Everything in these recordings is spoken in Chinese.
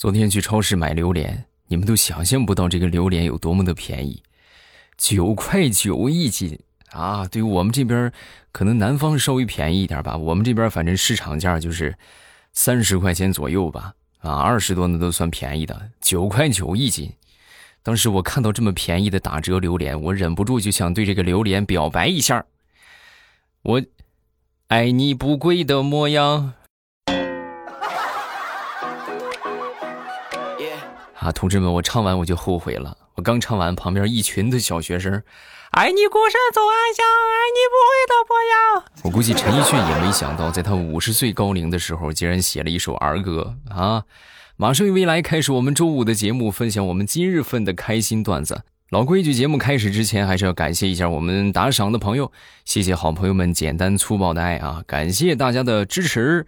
昨天去超市买榴莲，你们都想象不到这个榴莲有多么的便宜，九块九一斤啊！对于我们这边，可能南方稍微便宜一点吧，我们这边反正市场价就是三十块钱左右吧，啊，二十多那都算便宜的，九块九一斤。当时我看到这么便宜的打折榴莲，我忍不住就想对这个榴莲表白一下，我爱你不贵的模样。啊，同志们，我唱完我就后悔了。我刚唱完，旁边一群的小学生，爱你孤身走暗巷，爱你不会的模样。我估计陈奕迅也没想到，在他五十岁高龄的时候，竟然写了一首儿歌啊！马上与未来开始我们周五的节目，分享我们今日份的开心段子。老规矩，节目开始之前，还是要感谢一下我们打赏的朋友，谢谢好朋友们简单粗暴的爱啊！感谢大家的支持。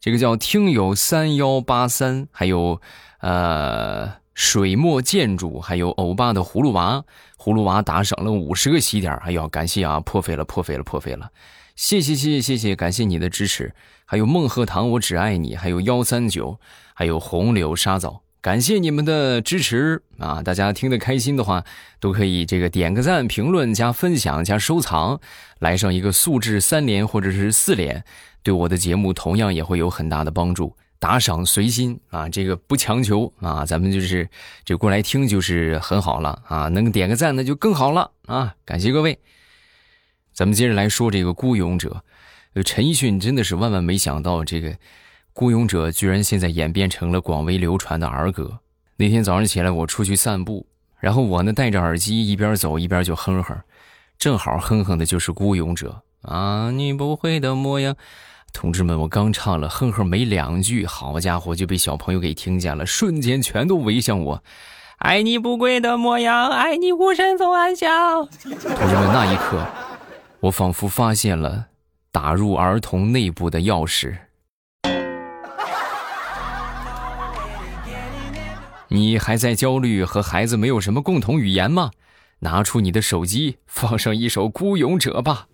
这个叫听友三幺八三，还有。呃，水墨建筑，还有欧巴的葫芦娃，葫芦娃打赏了五十个喜点，哎呦，感谢啊，破费了，破费了，破费了，谢谢，谢谢，谢谢，感谢你的支持，还有孟鹤堂，我只爱你，还有幺三九，还有红柳沙枣，感谢你们的支持啊！大家听得开心的话，都可以这个点个赞、评论、加分享、加收藏，来上一个素质三连或者是四连，对我的节目同样也会有很大的帮助。打赏随心啊，这个不强求啊，咱们就是就过来听就是很好了啊，能点个赞那就更好了啊，感谢各位。咱们接着来说这个《孤勇者》，陈奕迅真的是万万没想到，这个《孤勇者》居然现在演变成了广为流传的儿歌。那天早上起来，我出去散步，然后我呢戴着耳机一边走一边就哼哼，正好哼哼的就是《孤勇者》啊，你不会的模样。同志们，我刚唱了，哼哼没两句，好家伙就被小朋友给听见了，瞬间全都围向我，爱你不跪的模样，爱你孤身走暗巷。同志们，那一刻，我仿佛发现了打入儿童内部的钥匙。你还在焦虑和孩子没有什么共同语言吗？拿出你的手机，放上一首《孤勇者》吧。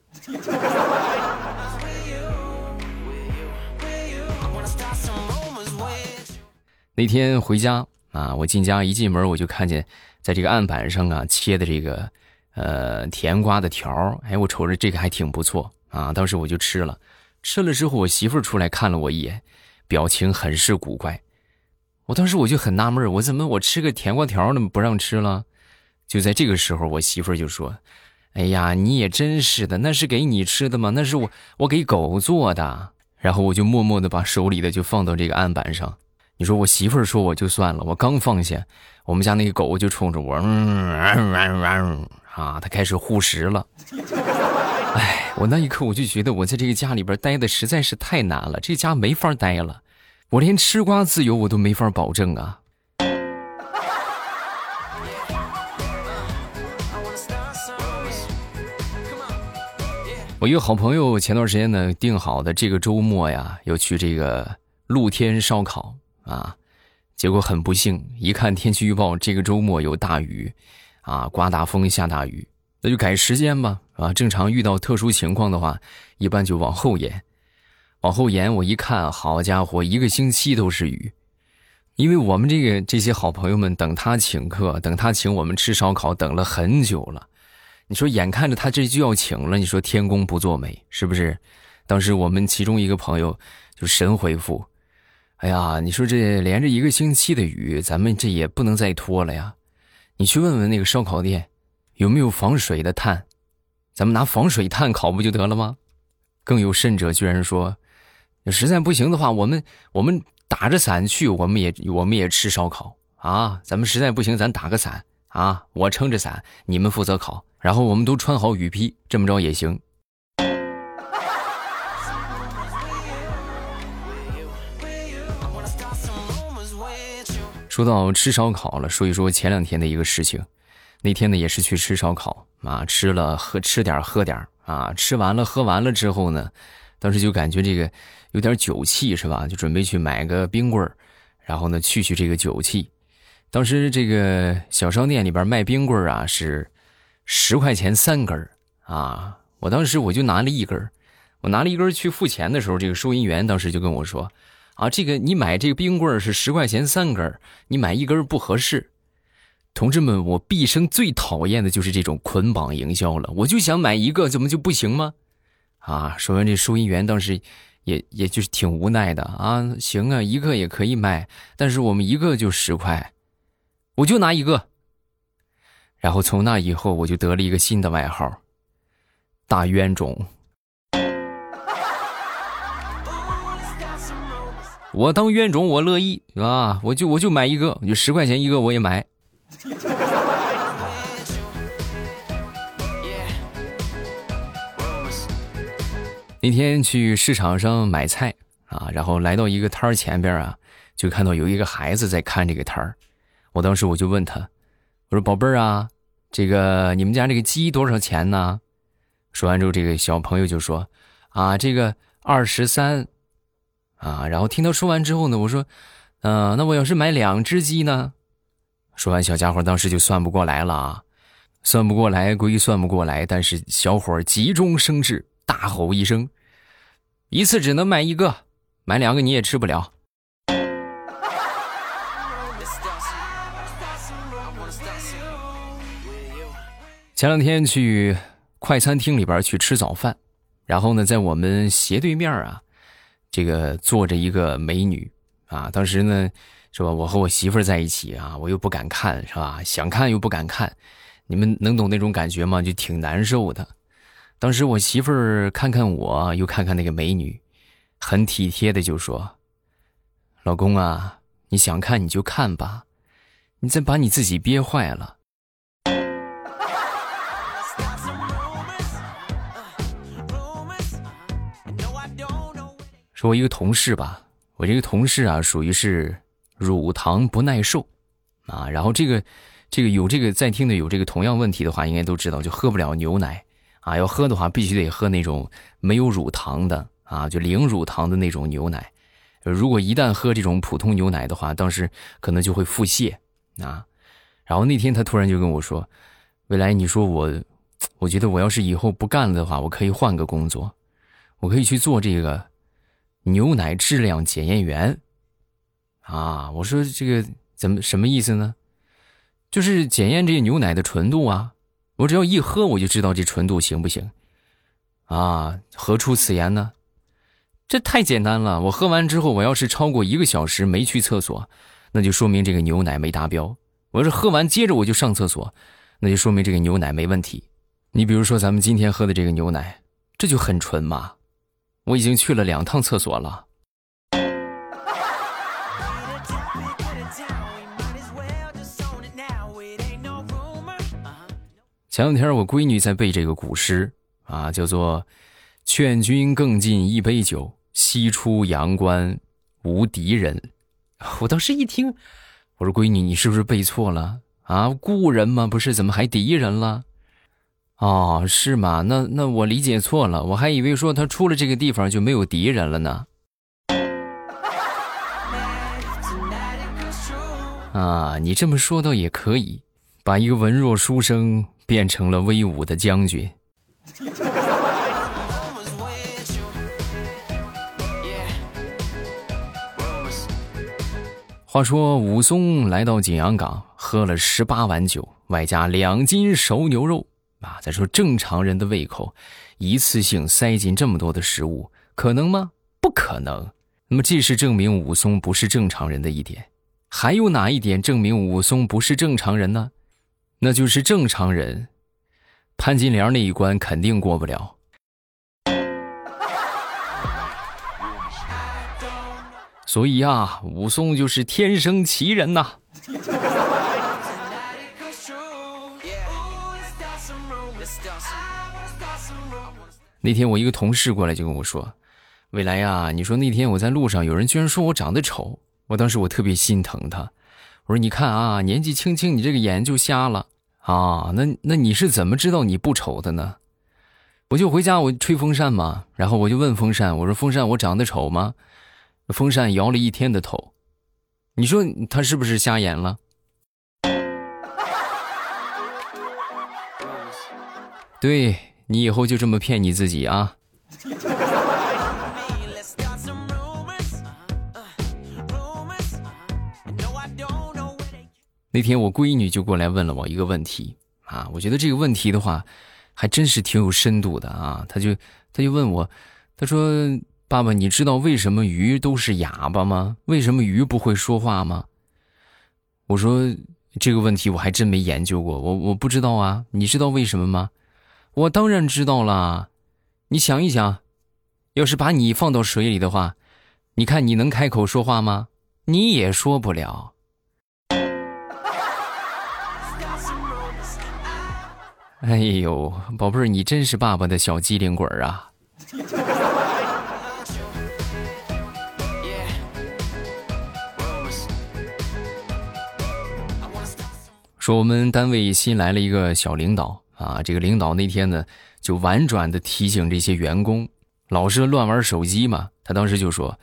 那天回家啊，我进家一进门，我就看见在这个案板上啊切的这个呃甜瓜的条儿，哎，我瞅着这个还挺不错啊，当时我就吃了。吃了之后，我媳妇儿出来看了我一眼，表情很是古怪。我当时我就很纳闷，我怎么我吃个甜瓜条那么不让吃了？就在这个时候，我媳妇儿就说：“哎呀，你也真是的，那是给你吃的吗？那是我我给狗做的。”然后我就默默的把手里的就放到这个案板上。你说我媳妇儿说我就算了，我刚放下，我们家那个狗就冲着我，嗯，啊，它开始护食了。哎，我那一刻我就觉得我在这个家里边待的实在是太难了，这家没法待了，我连吃瓜自由我都没法保证啊。我一个好朋友前段时间呢定好的这个周末呀，要去这个露天烧烤。啊，结果很不幸，一看天气预报，这个周末有大雨，啊，刮大风下大雨，那就改时间吧。啊，正常遇到特殊情况的话，一般就往后延，往后延。我一看，好家伙，一个星期都是雨，因为我们这个这些好朋友们等他请客，等他请我们吃烧烤，等了很久了。你说，眼看着他这就要请了，你说天公不作美，是不是？当时我们其中一个朋友就神回复。哎呀，你说这连着一个星期的雨，咱们这也不能再拖了呀！你去问问那个烧烤店，有没有防水的炭，咱们拿防水炭烤不就得了吗？更有甚者，居然说，实在不行的话，我们我们打着伞去，我们也我们也吃烧烤啊！咱们实在不行，咱打个伞啊，我撑着伞，你们负责烤，然后我们都穿好雨披，这么着也行。说到吃烧烤了，说一说前两天的一个事情。那天呢，也是去吃烧烤啊，吃了喝吃点喝点啊，吃完了喝完了之后呢，当时就感觉这个有点酒气是吧？就准备去买个冰棍儿，然后呢去去这个酒气。当时这个小商店里边卖冰棍儿啊是十块钱三根儿啊，我当时我就拿了一根儿，我拿了一根儿去付钱的时候，这个收银员当时就跟我说。啊，这个你买这个冰棍是十块钱三根，你买一根不合适。同志们，我毕生最讨厌的就是这种捆绑营销了。我就想买一个，怎么就不行吗？啊，说完这收银员当时也也就是挺无奈的啊。行啊，一个也可以卖，但是我们一个就十块，我就拿一个。然后从那以后，我就得了一个新的外号——大冤种。我当冤种，我乐意啊！我就我就买一个，就十块钱一个，我也买。那天去市场上买菜啊，然后来到一个摊儿前边啊，就看到有一个孩子在看这个摊儿。我当时我就问他，我说：“宝贝儿啊，这个你们家这个鸡多少钱呢？”说完之后，这个小朋友就说：“啊，这个二十三。”啊，然后听他说完之后呢，我说，嗯，那我要是买两只鸡呢？说完，小家伙当时就算不过来了啊，算不过来归算不过来，但是小伙急中生智，大吼一声：“一次只能买一个，买两个你也吃不了。”前两天去快餐厅里边去吃早饭，然后呢，在我们斜对面啊。这个坐着一个美女啊，当时呢，是吧？我和我媳妇儿在一起啊，我又不敢看，是吧？想看又不敢看，你们能懂那种感觉吗？就挺难受的。当时我媳妇儿看看我，又看看那个美女，很体贴的就说：“老公啊，你想看你就看吧，你再把你自己憋坏了。”说我一个同事吧，我这个同事啊，属于是乳糖不耐受，啊，然后这个，这个有这个在听的有这个同样问题的话，应该都知道，就喝不了牛奶，啊，要喝的话必须得喝那种没有乳糖的，啊，就零乳糖的那种牛奶，如果一旦喝这种普通牛奶的话，当时可能就会腹泻，啊，然后那天他突然就跟我说，未来你说我，我觉得我要是以后不干了的话，我可以换个工作，我可以去做这个。牛奶质量检验员，啊，我说这个怎么什么意思呢？就是检验这个牛奶的纯度啊，我只要一喝我就知道这纯度行不行，啊，何出此言呢？这太简单了，我喝完之后，我要是超过一个小时没去厕所，那就说明这个牛奶没达标。我要是喝完接着我就上厕所，那就说明这个牛奶没问题。你比如说咱们今天喝的这个牛奶，这就很纯嘛。我已经去了两趟厕所了。前两天我闺女在背这个古诗啊，叫做“劝君更尽一杯酒，西出阳关无敌人”。我当时一听，我说：“闺女，你是不是背错了啊？故人吗？不是，怎么还敌人了？”哦，是吗？那那我理解错了，我还以为说他出了这个地方就没有敌人了呢。啊，你这么说倒也可以，把一个文弱书生变成了威武的将军。话说武松来到景阳冈，喝了十八碗酒，外加两斤熟牛肉。啊！再说正常人的胃口，一次性塞进这么多的食物，可能吗？不可能。那么，这是证明武松不是正常人的一点。还有哪一点证明武松不是正常人呢？那就是正常人，潘金莲那一关肯定过不了。所以啊，武松就是天生奇人呐。那天我一个同事过来就跟我说：“未来呀，你说那天我在路上，有人居然说我长得丑。我当时我特别心疼他，我说你看啊，年纪轻轻你这个眼就瞎了啊，那那你是怎么知道你不丑的呢？我就回家我吹风扇嘛，然后我就问风扇，我说风扇我长得丑吗？风扇摇了一天的头，你说他是不是瞎眼了？对。”你以后就这么骗你自己啊。那天我闺女就过来问了我一个问题啊我觉得这个问题的话还真是挺有深度的啊。她就她就问我她说爸爸你知道为什么鱼都是哑巴吗？为什么鱼不会说话吗？我说这个问题我还真没研究过我我不知道啊。你知道为什么吗我当然知道了。你想一想，要是把你放到水里的话，你看你能开口说话吗？你也说不了。哎呦，宝贝儿，你真是爸爸的小机灵鬼啊！说我们单位新来了一个小领导啊，这个领导那天呢，就婉转的提醒这些员工，老是乱玩手机嘛。他当时就说：“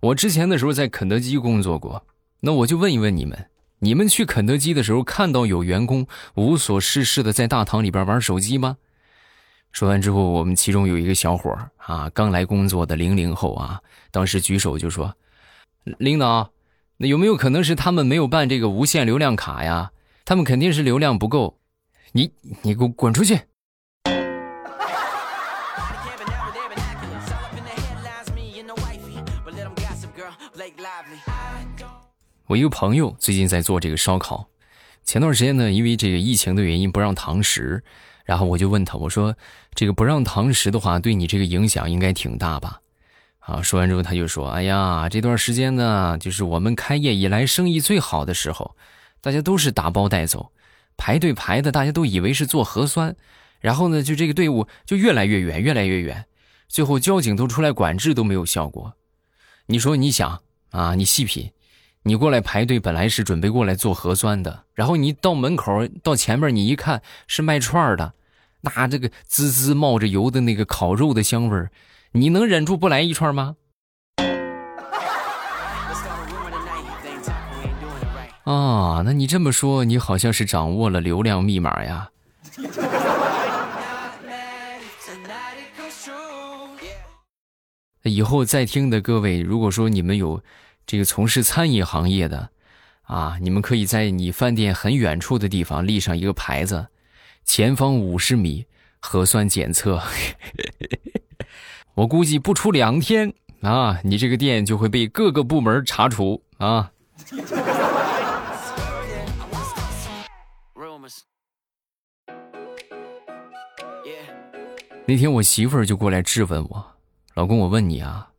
我之前的时候在肯德基工作过，那我就问一问你们。”你们去肯德基的时候，看到有员工无所事事的在大堂里边玩手机吗？说完之后，我们其中有一个小伙啊，刚来工作的零零后啊，当时举手就说：“领导，那有没有可能是他们没有办这个无限流量卡呀？他们肯定是流量不够。你你给我滚出去！”我一个朋友最近在做这个烧烤，前段时间呢，因为这个疫情的原因不让堂食，然后我就问他，我说这个不让堂食的话，对你这个影响应该挺大吧？啊，说完之后他就说，哎呀，这段时间呢，就是我们开业以来生意最好的时候，大家都是打包带走，排队排的大家都以为是做核酸，然后呢，就这个队伍就越来越远，越来越远，最后交警都出来管制都没有效果。你说你想啊，你细品。你过来排队，本来是准备过来做核酸的，然后你到门口到前面，你一看是卖串的，那这个滋滋冒着油的那个烤肉的香味，你能忍住不来一串吗？啊，那你这么说，你好像是掌握了流量密码呀。以后在听的各位，如果说你们有。这个从事餐饮行业的，啊，你们可以在你饭店很远处的地方立上一个牌子，前方五十米核酸检测。我估计不出两天啊，你这个店就会被各个部门查处啊。那天我媳妇儿就过来质问我，老公，我问你啊，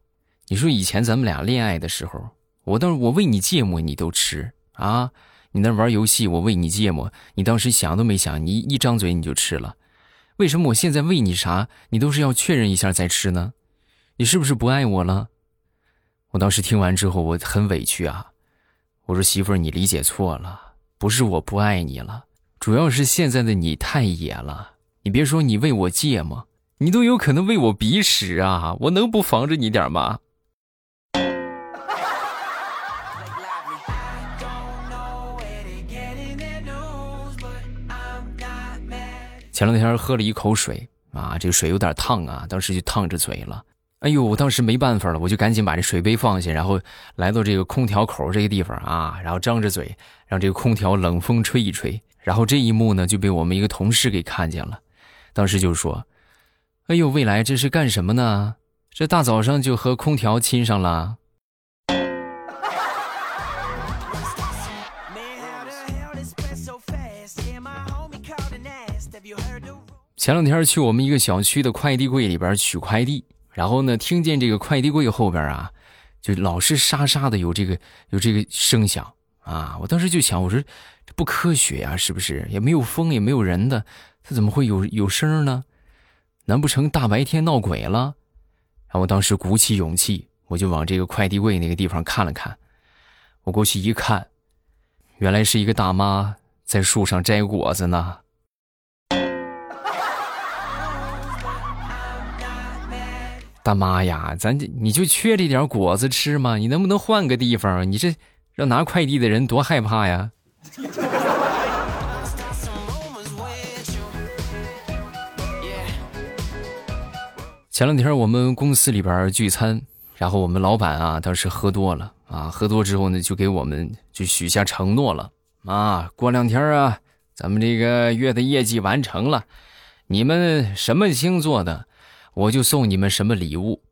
你说以前咱们俩恋爱的时候。我当时我喂你芥末，你都吃啊？你那玩游戏，我喂你芥末，你当时想都没想，你一张嘴你就吃了。为什么我现在喂你啥，你都是要确认一下再吃呢？你是不是不爱我了？我当时听完之后，我很委屈啊。我说媳妇儿，你理解错了，不是我不爱你了，主要是现在的你太野了。你别说你喂我芥末，你都有可能喂我鼻屎啊！我能不防着你点吗？前两天喝了一口水啊，这个水有点烫啊，当时就烫着嘴了。哎呦，我当时没办法了，我就赶紧把这水杯放下，然后来到这个空调口这个地方啊，然后张着嘴让这个空调冷风吹一吹。然后这一幕呢就被我们一个同事给看见了，当时就说：“哎呦，未来这是干什么呢？这大早上就和空调亲上了。”前两天去我们一个小区的快递柜里边取快递，然后呢，听见这个快递柜后边啊，就老是沙沙的有这个有这个声响啊。我当时就想，我说这不科学呀，是不是？也没有风，也没有人的，它怎么会有有声呢？难不成大白天闹鬼了？然后我当时鼓起勇气，我就往这个快递柜那个地方看了看。我过去一看，原来是一个大妈在树上摘果子呢。大妈呀，咱这你就缺这点果子吃吗？你能不能换个地方？你这让拿快递的人多害怕呀！前两天我们公司里边聚餐，然后我们老板啊当时喝多了啊，喝多之后呢就给我们就许下承诺了啊，过两天啊，咱们这个月的业绩完成了，你们什么星座的，我就送你们什么礼物。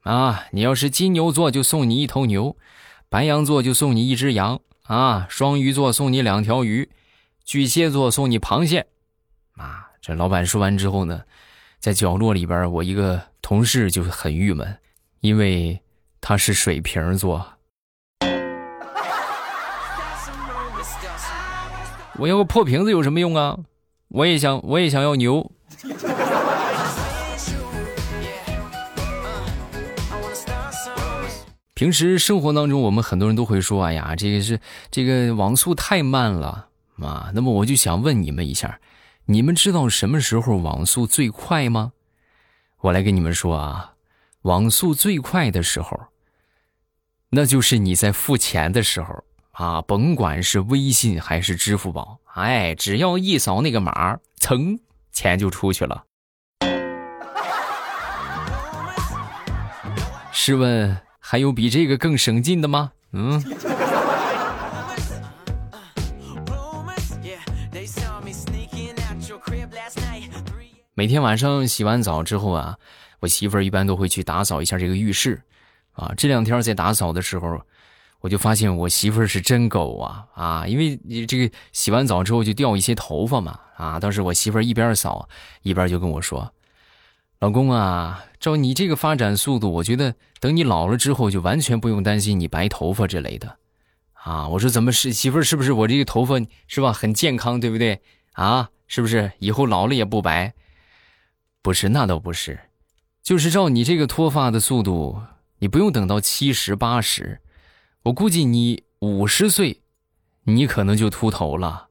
啊，你要是金牛座，就送你一头牛；白羊座就送你一只羊；啊，双鱼座送你两条鱼；巨蟹座送你螃蟹。啊，这老板说完之后呢，在角落里边，我一个同事就很郁闷，因为他是水瓶座。我要个破瓶子有什么用啊？我也想，我也想要牛。平时生活当中，我们很多人都会说：“哎呀，这个是这个网速太慢了啊。”那么我就想问你们一下，你们知道什么时候网速最快吗？我来跟你们说啊，网速最快的时候，那就是你在付钱的时候啊，甭管是微信还是支付宝，哎，只要一扫那个码，噌，钱就出去了。试问？还有比这个更省劲的吗？嗯。每天晚上洗完澡之后啊，我媳妇儿一般都会去打扫一下这个浴室，啊，这两天在打扫的时候，我就发现我媳妇儿是真狗啊啊！因为你这个洗完澡之后就掉一些头发嘛，啊，当时我媳妇儿一边扫一边就跟我说。老公啊，照你这个发展速度，我觉得等你老了之后，就完全不用担心你白头发之类的，啊！我说怎么是媳妇儿？是不是我这个头发是吧？很健康，对不对？啊，是不是以后老了也不白？不是，那倒不是，就是照你这个脱发的速度，你不用等到七十八十，我估计你五十岁，你可能就秃头了。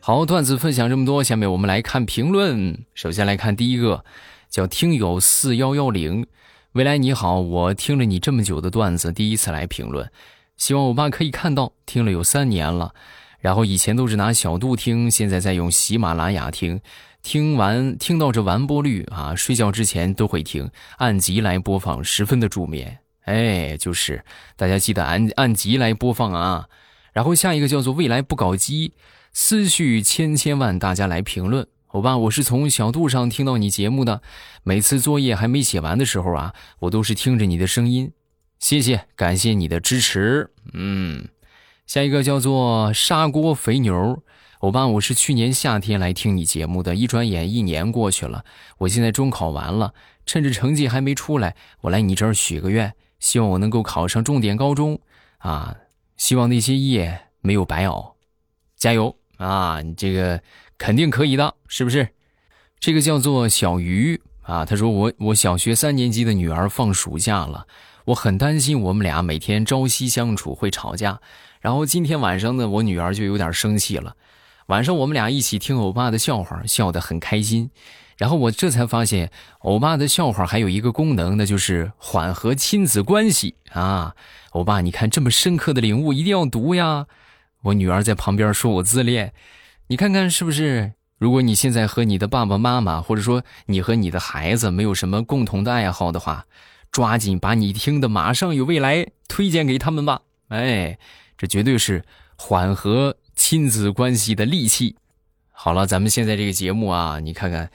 好，段子分享这么多，下面我们来看评论。首先来看第一个，叫听友四幺幺零，未来你好，我听了你这么久的段子，第一次来评论，希望我爸可以看到，听了有三年了，然后以前都是拿小度听，现在在用喜马拉雅听，听完听到这完播率啊，睡觉之前都会听，按集来播放，十分的助眠。哎，就是大家记得按按集来播放啊。然后下一个叫做未来不搞基。思绪千千万，大家来评论。欧巴，我是从小度上听到你节目的，每次作业还没写完的时候啊，我都是听着你的声音。谢谢，感谢你的支持。嗯，下一个叫做砂锅肥牛。欧巴，我是去年夏天来听你节目的，一转眼一年过去了，我现在中考完了，趁着成绩还没出来，我来你这儿许个愿，希望我能够考上重点高中啊！希望那些夜没有白熬，加油！啊，你这个肯定可以的，是不是？这个叫做小鱼啊，他说我我小学三年级的女儿放暑假了，我很担心我们俩每天朝夕相处会吵架。然后今天晚上呢，我女儿就有点生气了。晚上我们俩一起听欧巴的笑话，笑得很开心。然后我这才发现，欧巴的笑话还有一个功能，那就是缓和亲子关系啊。欧巴，你看这么深刻的领悟，一定要读呀。我女儿在旁边说：“我自恋，你看看是不是？如果你现在和你的爸爸妈妈，或者说你和你的孩子没有什么共同的爱好的话，抓紧把你听的《马上有未来》推荐给他们吧。哎，这绝对是缓和亲子关系的利器。好了，咱们现在这个节目啊，你看看，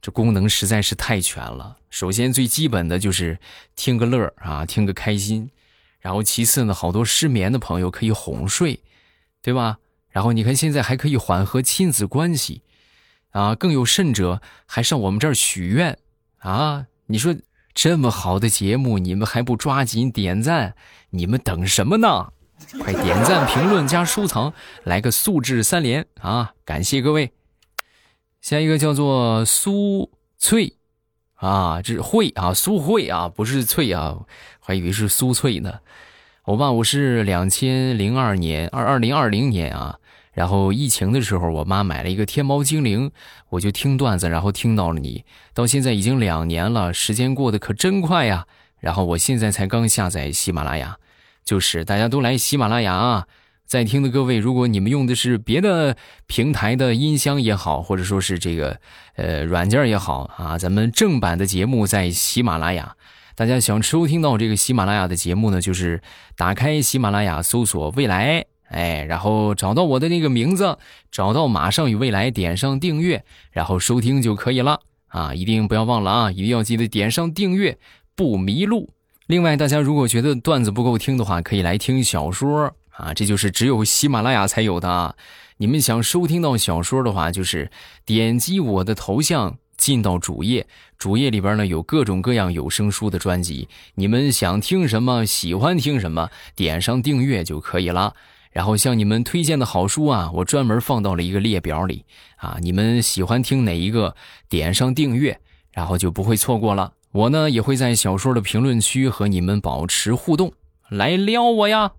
这功能实在是太全了。首先最基本的就是听个乐啊，听个开心。然后其次呢，好多失眠的朋友可以哄睡。”对吧？然后你看，现在还可以缓和亲子关系，啊，更有甚者还上我们这儿许愿，啊，你说这么好的节目，你们还不抓紧点赞？你们等什么呢？快点赞、评论加收藏，来个素质三连啊！感谢各位。下一个叫做苏翠，啊，这是慧啊，苏慧啊，不是翠啊，还以为是苏翠呢。我爸，我是两千零二年二二零二零年啊，然后疫情的时候，我妈买了一个天猫精灵，我就听段子，然后听到了你，到现在已经两年了，时间过得可真快呀。然后我现在才刚下载喜马拉雅，就是大家都来喜马拉雅啊，在听的各位，如果你们用的是别的平台的音箱也好，或者说是这个呃软件也好啊，咱们正版的节目在喜马拉雅。大家想收听到这个喜马拉雅的节目呢，就是打开喜马拉雅，搜索“未来”，哎，然后找到我的那个名字，找到“马上与未来”，点上订阅，然后收听就可以了啊！一定不要忘了啊，一定要记得点上订阅，不迷路。另外，大家如果觉得段子不够听的话，可以来听小说啊，这就是只有喜马拉雅才有的啊。你们想收听到小说的话，就是点击我的头像进到主页，主页里边呢有各种各样有声书的专辑，你们想听什么，喜欢听什么，点上订阅就可以了。然后向你们推荐的好书啊，我专门放到了一个列表里啊，你们喜欢听哪一个，点上订阅，然后就不会错过了。我呢也会在小说的评论区和你们保持互动，来撩我呀。